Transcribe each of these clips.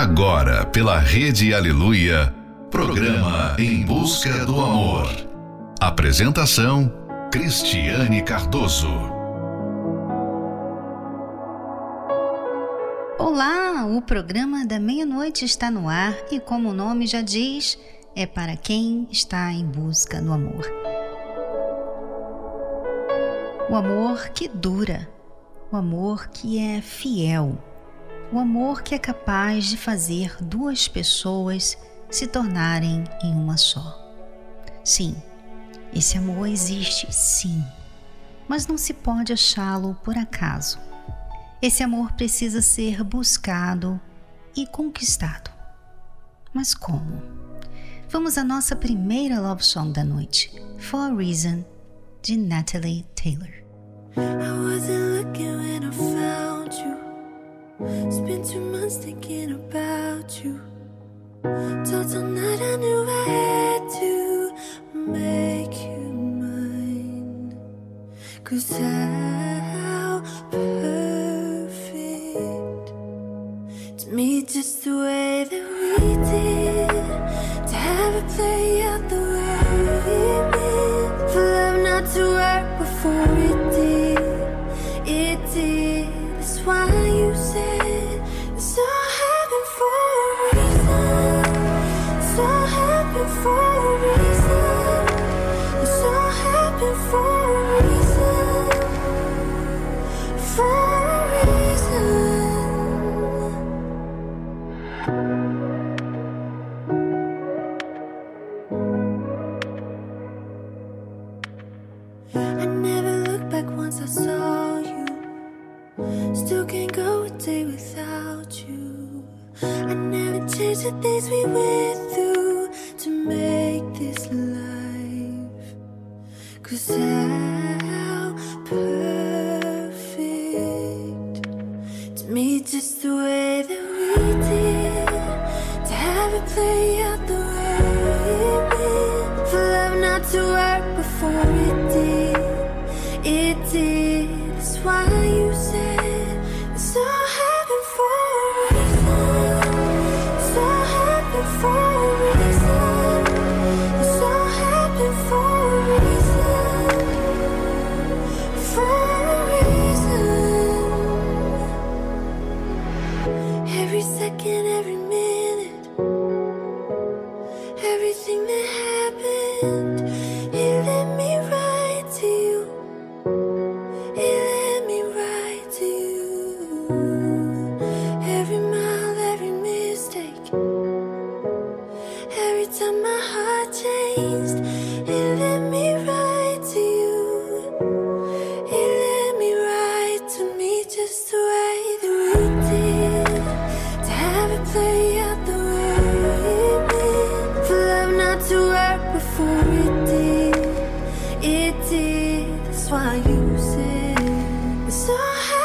Agora, pela Rede Aleluia, programa Em Busca do Amor. Apresentação: Cristiane Cardoso. Olá, o programa da meia-noite está no ar e, como o nome já diz, é para quem está em busca do amor. O amor que dura, o amor que é fiel o amor que é capaz de fazer duas pessoas se tornarem em uma só. Sim, esse amor existe, sim, mas não se pode achá-lo por acaso. Esse amor precisa ser buscado e conquistado. Mas como? Vamos à nossa primeira love song da noite, For a Reason, de Natalie Taylor. I wasn't looking when I found you. Spent two months thinking about you. Total night I knew I had to make you mine. Cause how perfect to me, just the way that we did. To have it play out the way it did. For love not to work before it did. That's why you sit so high.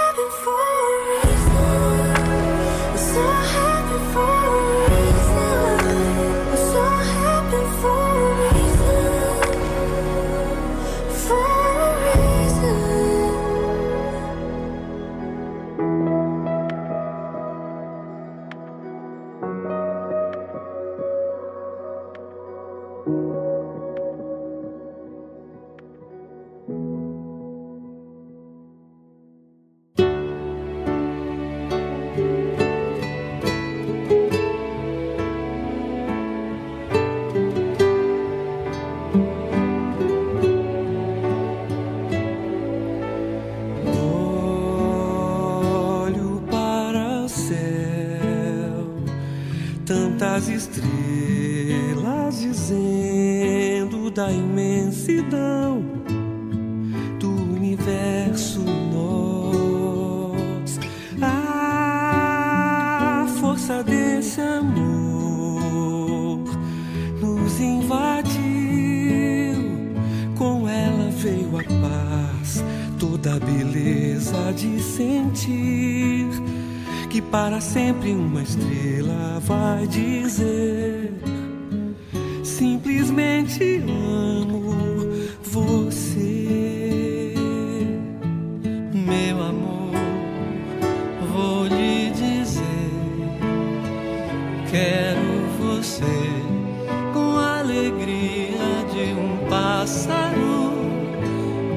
pássaro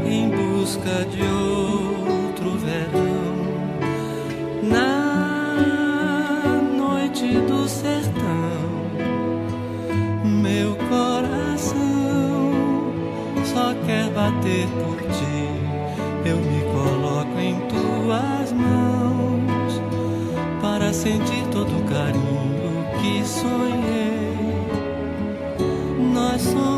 em busca de outro verão. Na noite do sertão, meu coração só quer bater por ti. Eu me coloco em tuas mãos para sentir todo o carinho que sonhei. Nós somos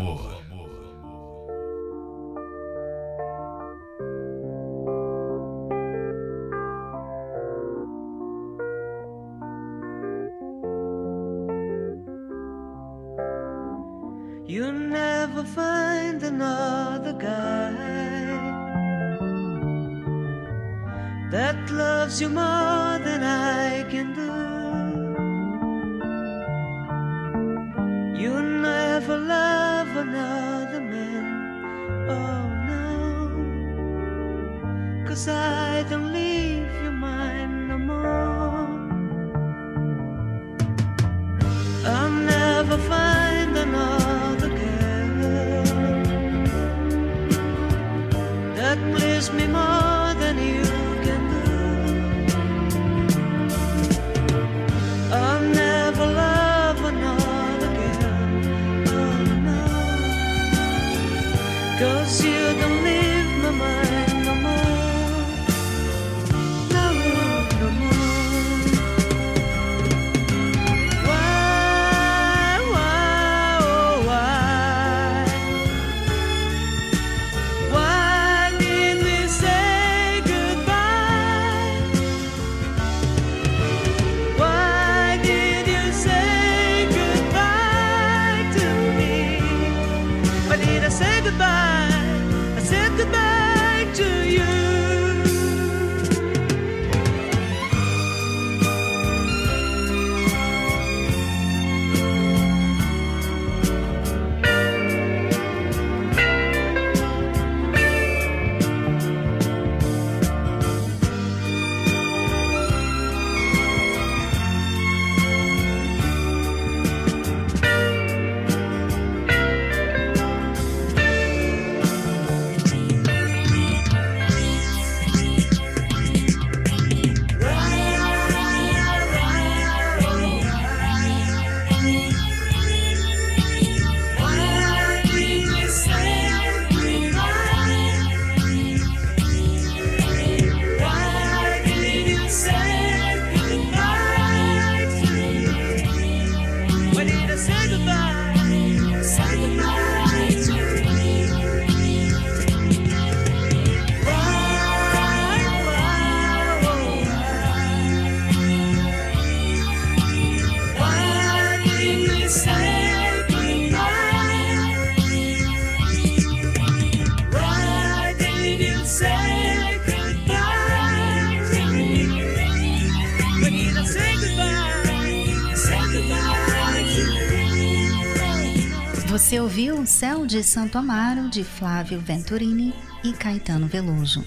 De Santo Amaro de Flávio Venturini e Caetano Veloso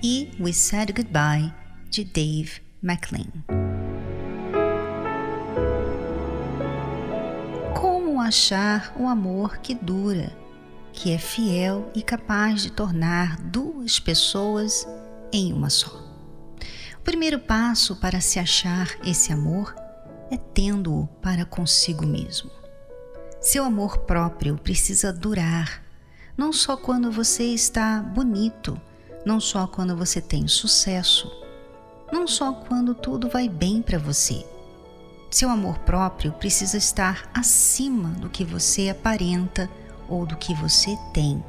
e We Said Goodbye de Dave McLean. Como achar o amor que dura, que é fiel e capaz de tornar duas pessoas em uma só? O primeiro passo para se achar esse amor é tendo-o para consigo mesmo. Seu amor próprio precisa durar, não só quando você está bonito, não só quando você tem sucesso, não só quando tudo vai bem para você. Seu amor próprio precisa estar acima do que você aparenta ou do que você tem.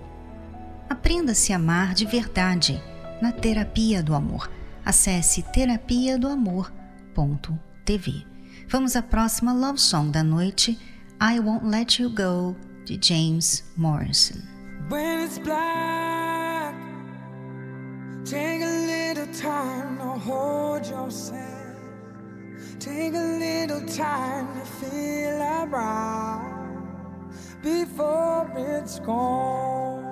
Aprenda a se amar de verdade na terapia do amor. Acesse terapia do amor.tv. Vamos à próxima love song da noite, I Won't Let You Go, de James Morrison. When it's black, take a little time to hold yourself. Take a little time to feel before it's gone.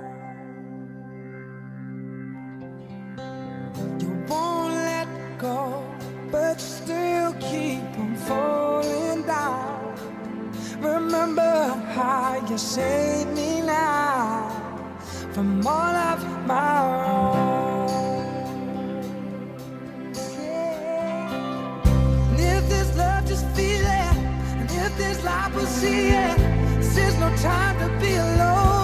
You won't let go, but still keep on falling down. Remember how you saved me now from all of my wrongs. And if this love just feel it, and if this life will see it, this is no time to be alone.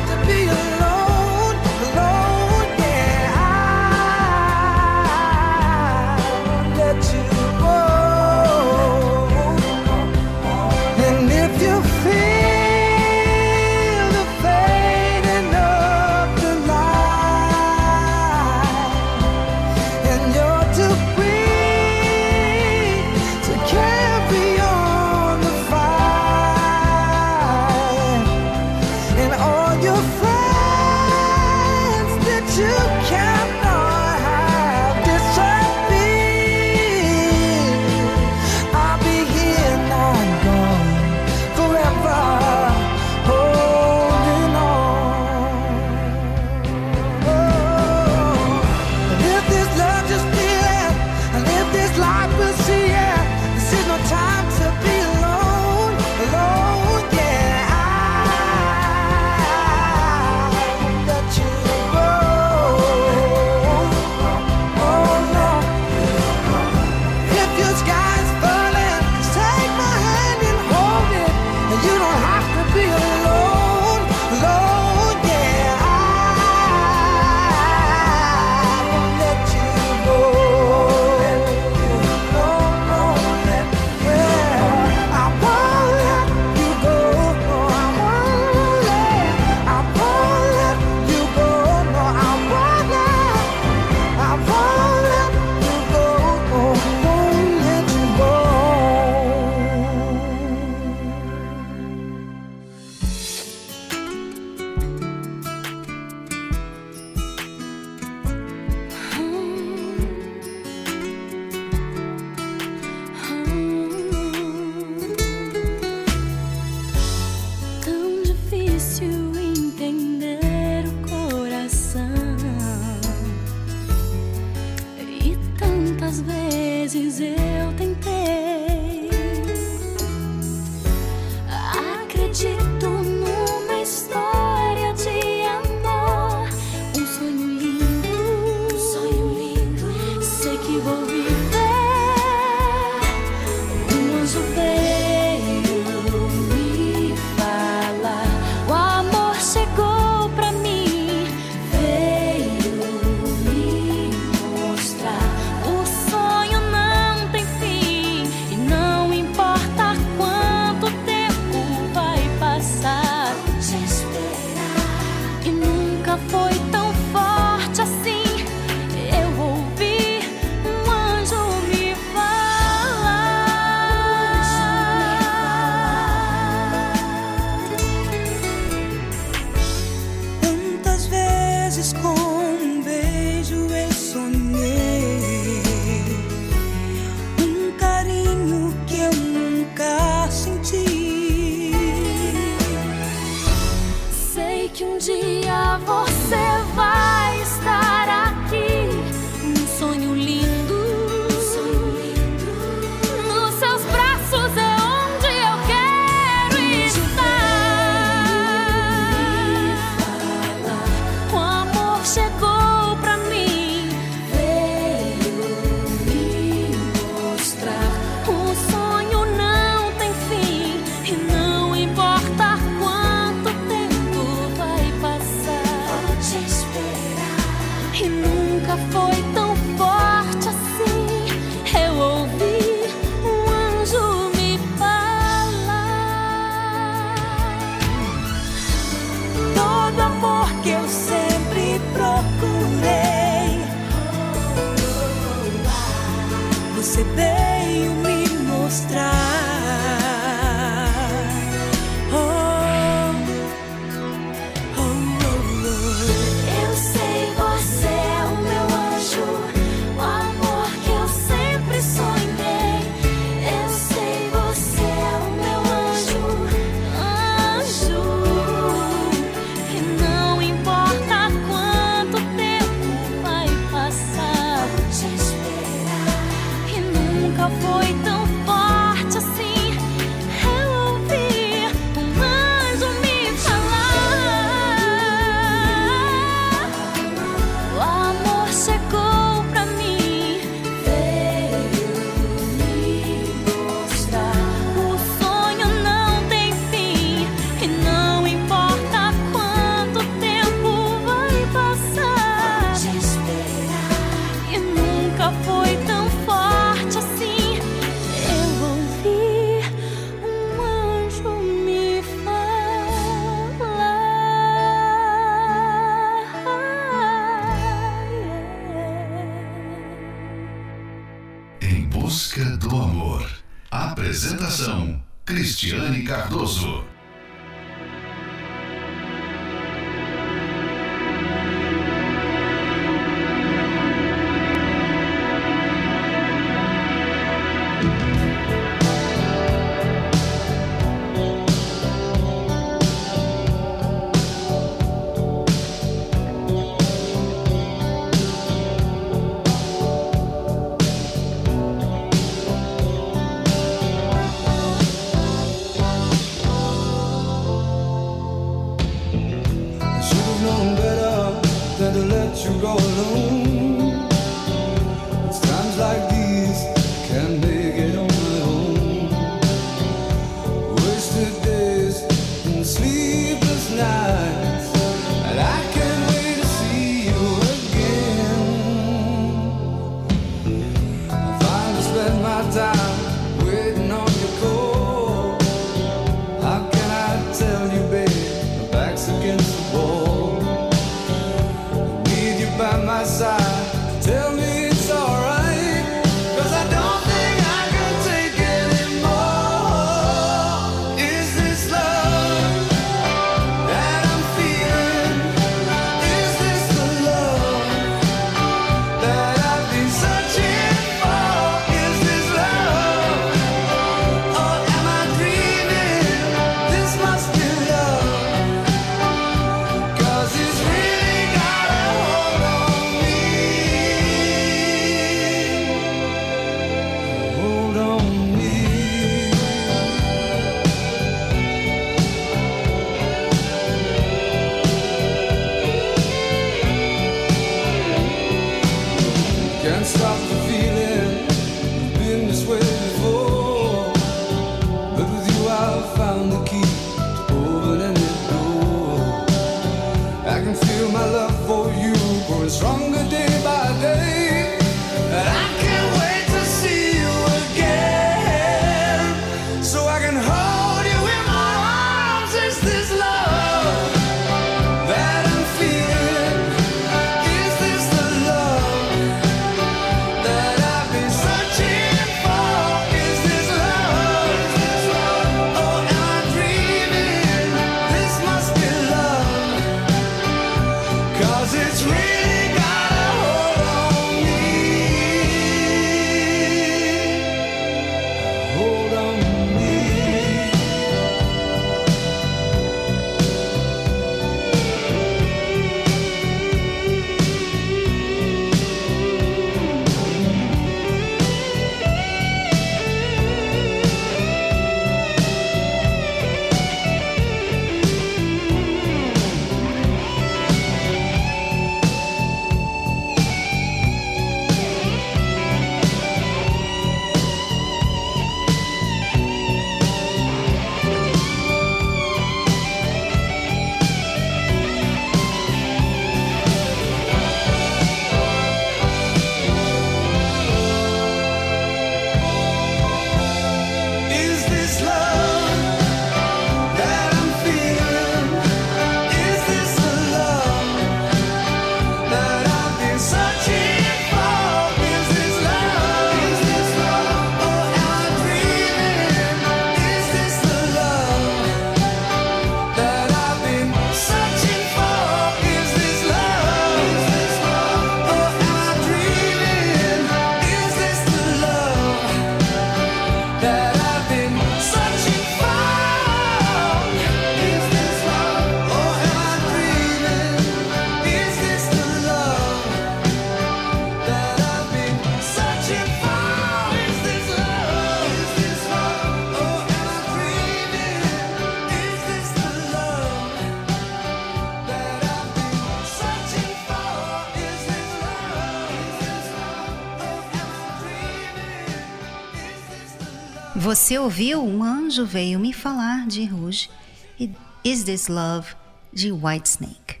Você ouviu Um Anjo Veio Me Falar de Rouge e Is This Love de Whitesnake.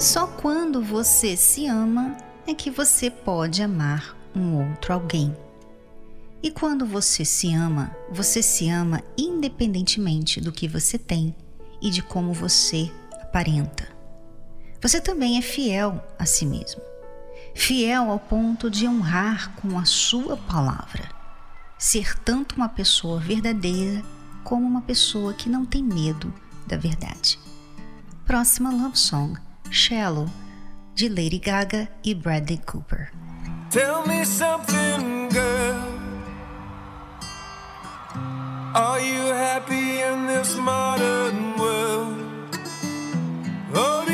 Só quando você se ama é que você pode amar um outro alguém. E quando você se ama, você se ama independentemente do que você tem e de como você aparenta. Você também é fiel a si mesmo fiel ao ponto de honrar com a sua palavra, ser tanto uma pessoa verdadeira como uma pessoa que não tem medo da verdade. Próxima love song, Shallow, de Lady Gaga e Bradley Cooper. Tell me something, girl. Are you happy in this modern world? Or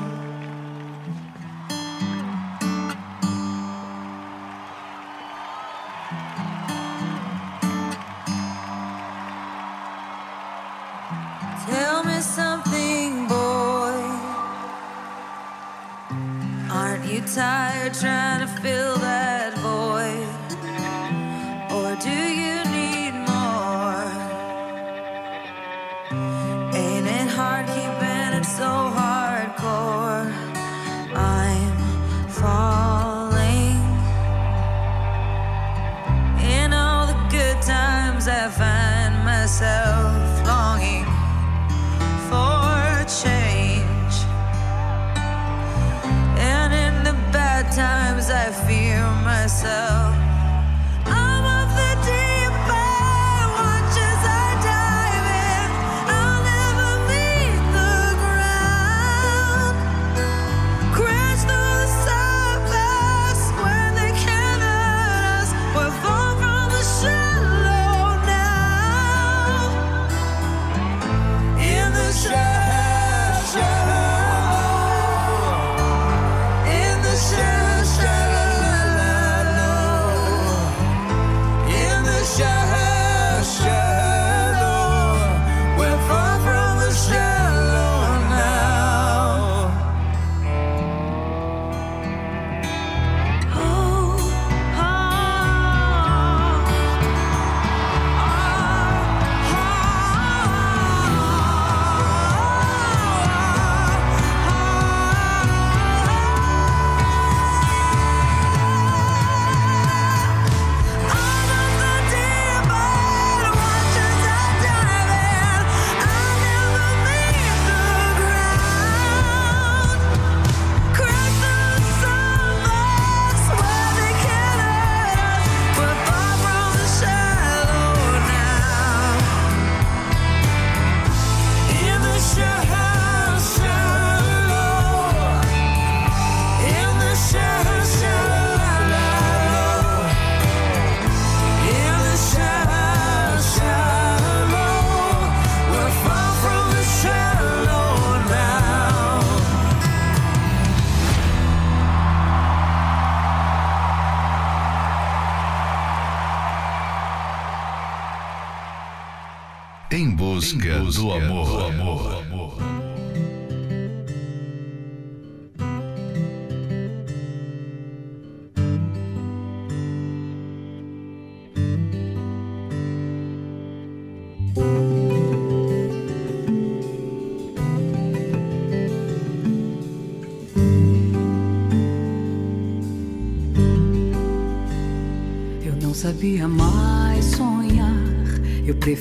Do amor.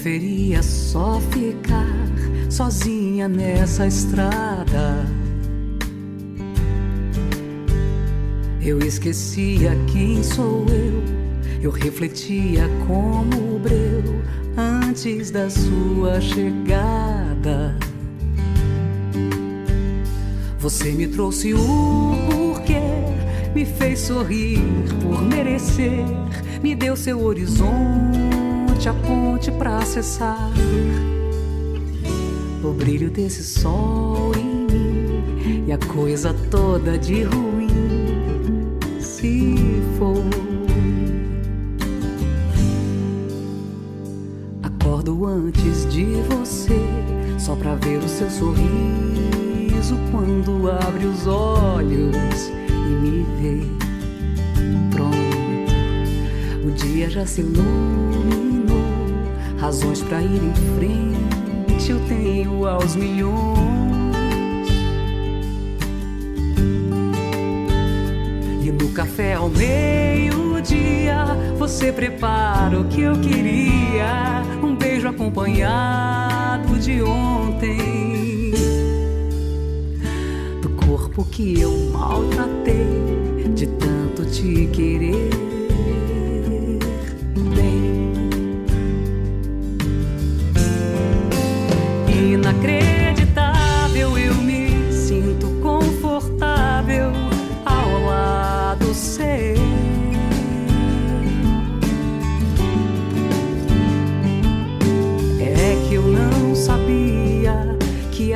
Preferia só ficar sozinha nessa estrada. Eu esquecia quem sou eu, eu refletia como o breu antes da sua chegada. Você me trouxe o porquê, me fez sorrir por merecer, me deu seu horizonte, a ponte pra acessar. O brilho desse sol em mim e a coisa toda de ruim se foi. Acordo antes de você, só pra ver o seu sorriso quando abre os olhos e me vê. Pronto, o dia já se iluminou, razões pra ir em frente eu tenho aos milhões. E no café ao meio-dia você prepara o que eu queria. Um beijo acompanhado de ontem. Do corpo que eu maltratei, de tanto te querer.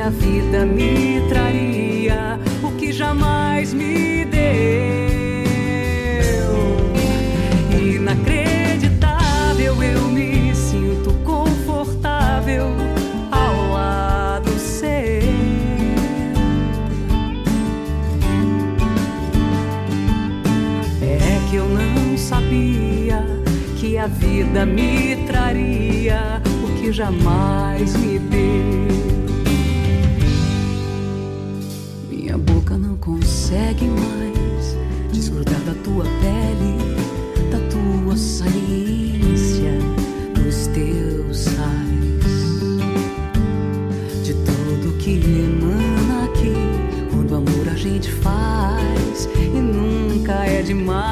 A vida me traria o que jamais me deu. Inacreditável, eu me sinto confortável ao lado seu. É que eu não sabia que a vida me traria o que jamais me deu. Consegue mais desgrudar da tua pele, da tua saliência, dos teus sais, de tudo que emana aqui quando amor a gente faz e nunca é demais.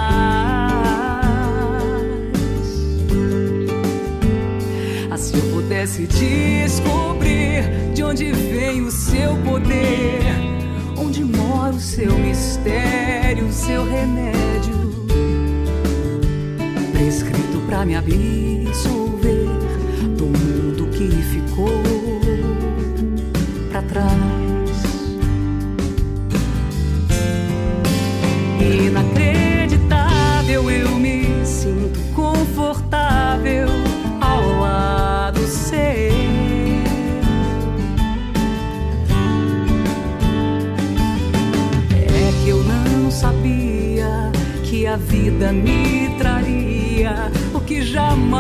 Ah, se eu pudesse descobrir de onde vem o seu poder, o seu mistério, o seu remédio, prescrito pra me absolver do mundo que ficou pra trás. Vida me traria o que jamais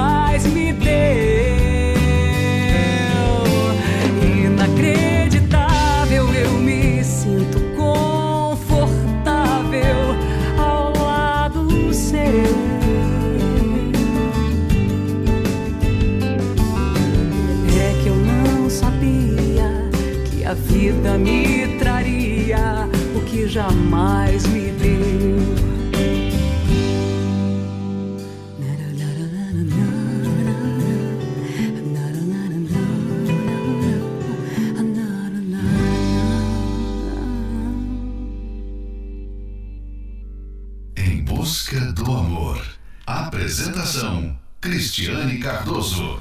Cristiane Cardoso.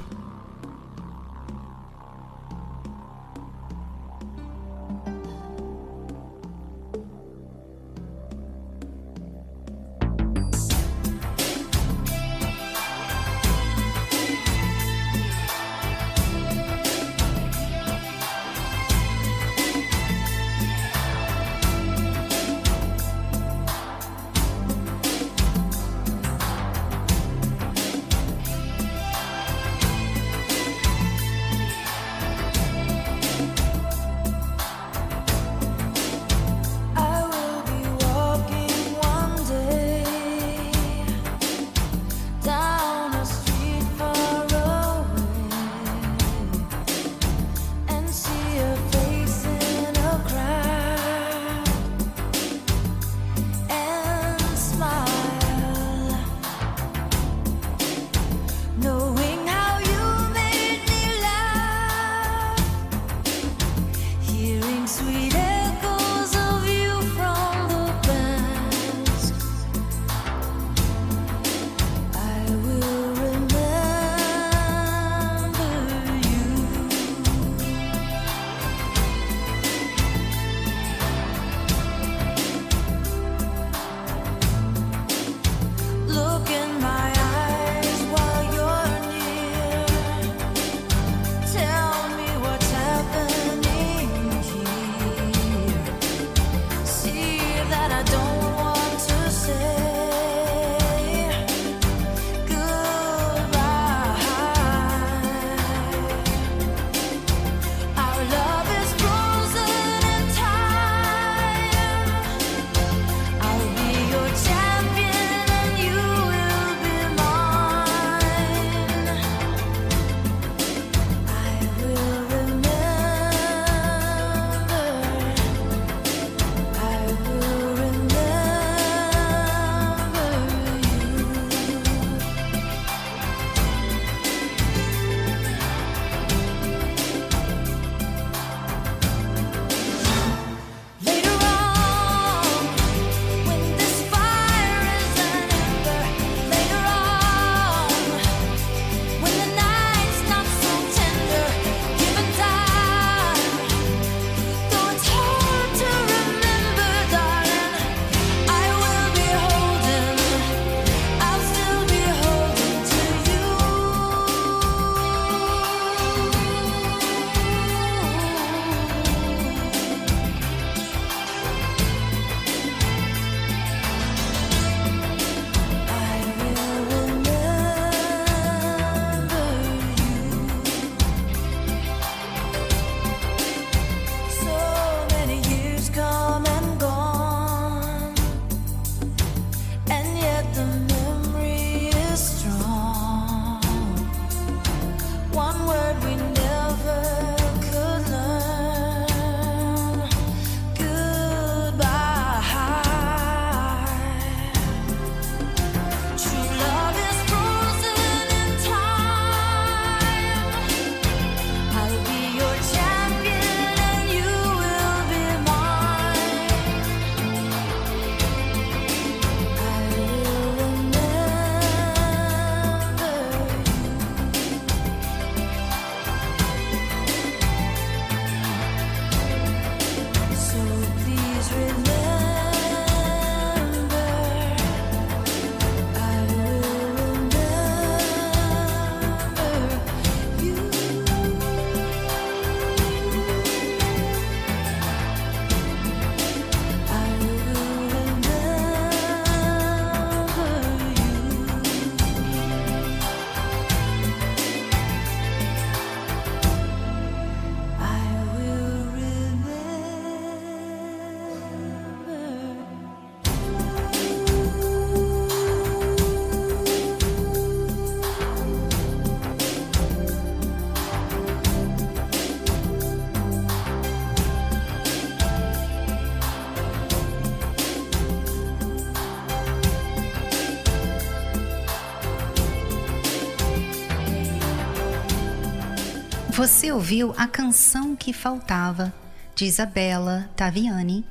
Você ouviu a canção que faltava de Isabella Taviani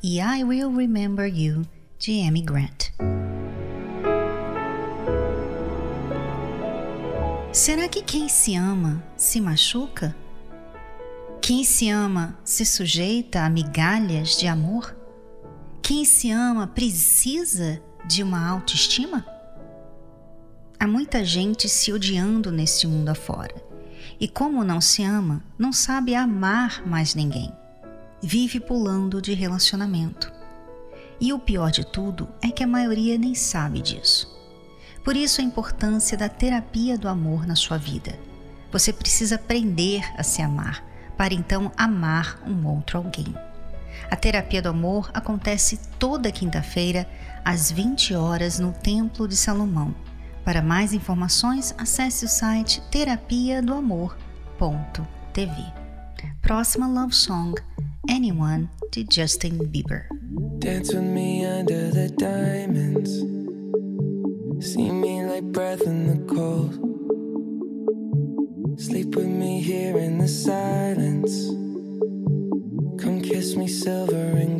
e I Will Remember You de Amy Grant. Será que quem se ama se machuca? Quem se ama se sujeita a migalhas de amor? Quem se ama precisa de uma autoestima? Há muita gente se odiando neste mundo afora. E como não se ama, não sabe amar mais ninguém. Vive pulando de relacionamento. E o pior de tudo é que a maioria nem sabe disso. Por isso a importância da terapia do amor na sua vida. Você precisa aprender a se amar, para então amar um outro alguém. A terapia do amor acontece toda quinta-feira, às 20 horas, no Templo de Salomão. Para mais informações, acesse o site terapia do amor.tv. Próxima love song, Anyone, de Justin Bieber. Dance with me under the diamonds. See me like breath in the cold. Sleep with me here in the silence. Come kiss me silver and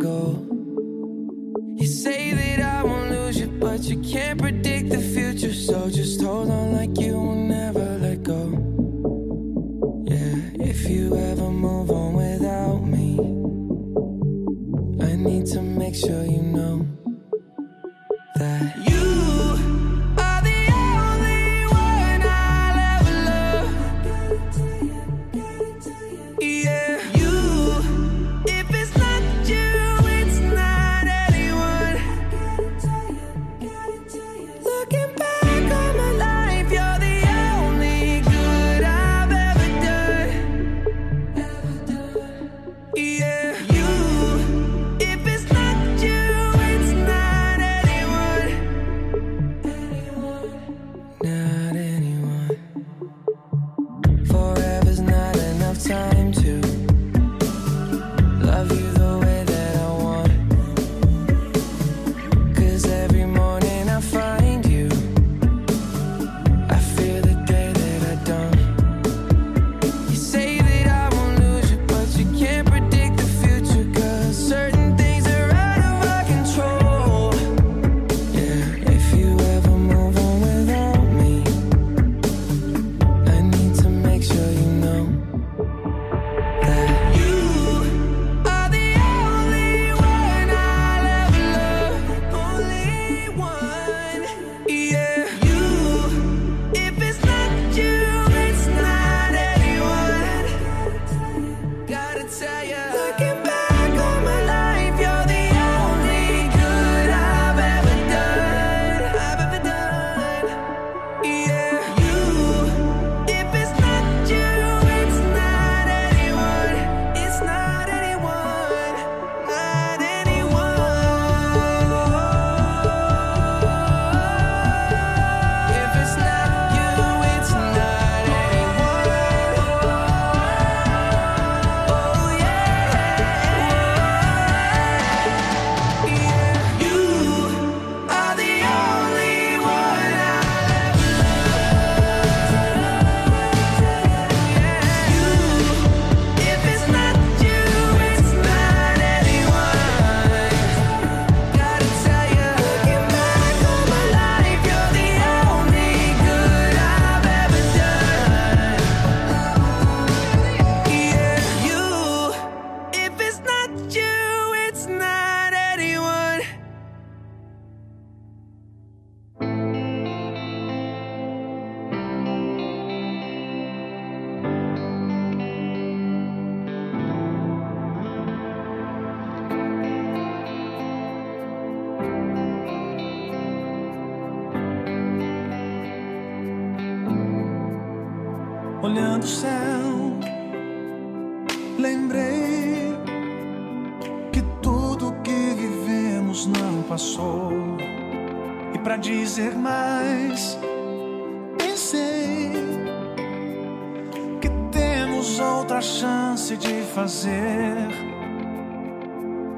outra chance de fazer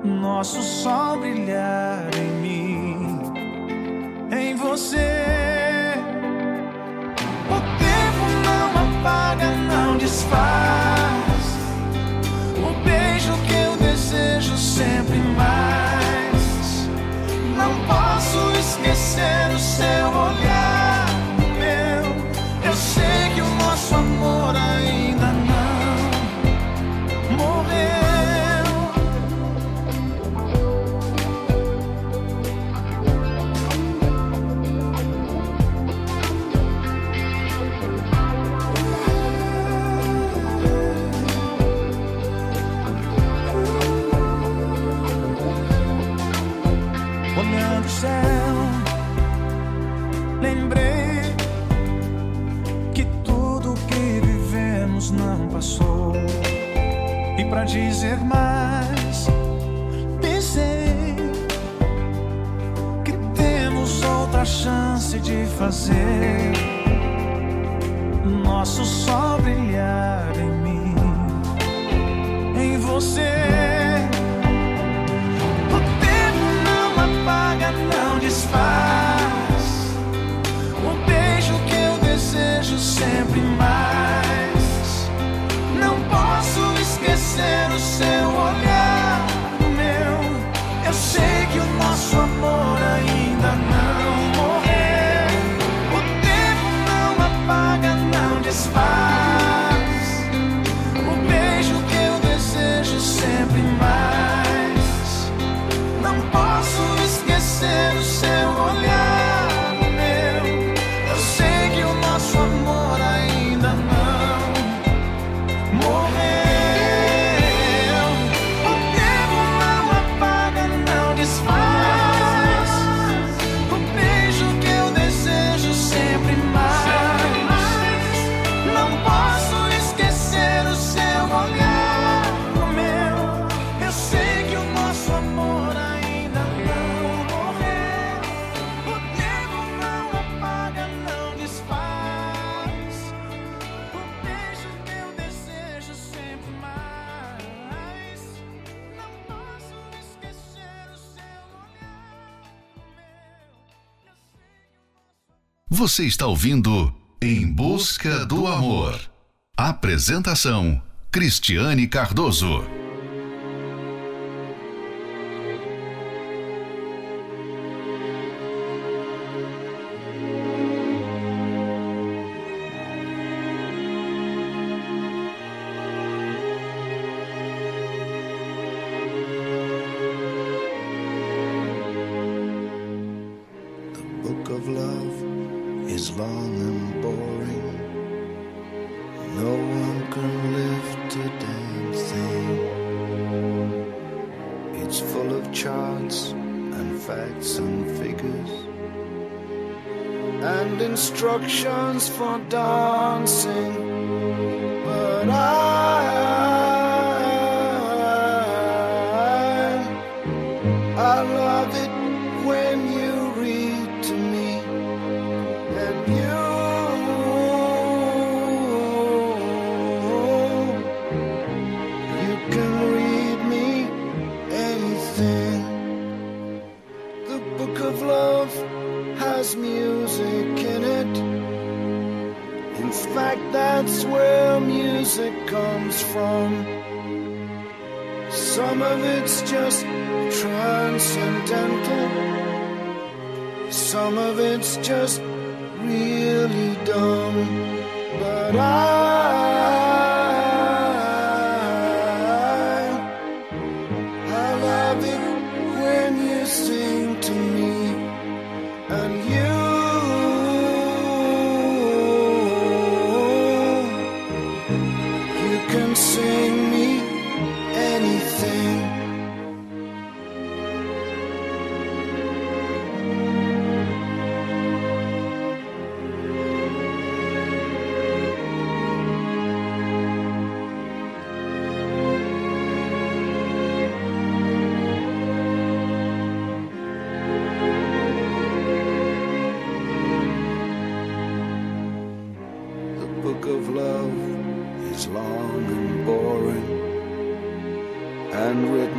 nosso sol brilhar em mim, em você. O tempo não apaga, não desfaz. dizer mais. Pensei que temos outra chance de fazer nosso sol brilhar em mim, em você. O tempo não apaga, não desfaz. O beijo que eu desejo sempre mais. Você está ouvindo Em Busca do Amor. Apresentação: Cristiane Cardoso. and facts and figures and instructions for dancing. But I from. Some of it's just transcendental, some of it's just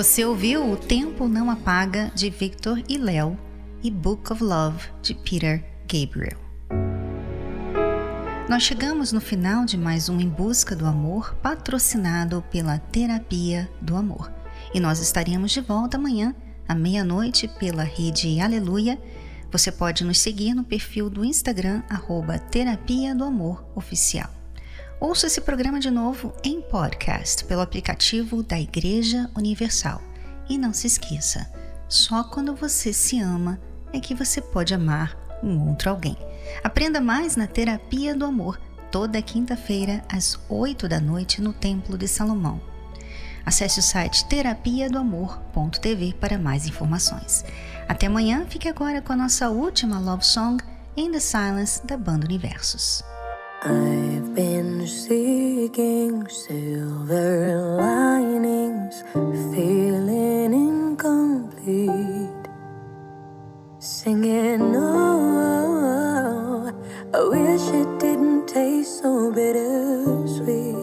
Você ouviu O Tempo Não Apaga de Victor e Léo e Book of Love de Peter Gabriel. Nós chegamos no final de mais um Em Busca do Amor, patrocinado pela Terapia do Amor. E nós estaremos de volta amanhã, à meia-noite, pela rede Aleluia. Você pode nos seguir no perfil do Instagram, arroba Terapia do Amor Oficial. Ouça esse programa de novo em podcast pelo aplicativo da Igreja Universal. E não se esqueça, só quando você se ama é que você pode amar um outro alguém. Aprenda mais na Terapia do Amor, toda quinta-feira às 8 da noite no Templo de Salomão. Acesse o site terapia do amor.tv para mais informações. Até amanhã, fique agora com a nossa última love song, In the Silence, da banda Universos. I've been seeking silver linings, feeling incomplete. Singing, oh, I wish it didn't taste so bittersweet.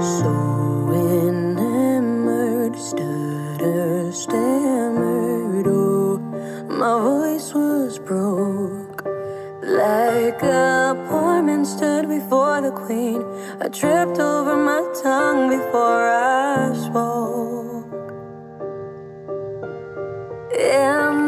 So enamored, stutter, stammered, oh, my voice was broke. Like a poor man stood before the queen, I tripped over my tongue before I spoke. And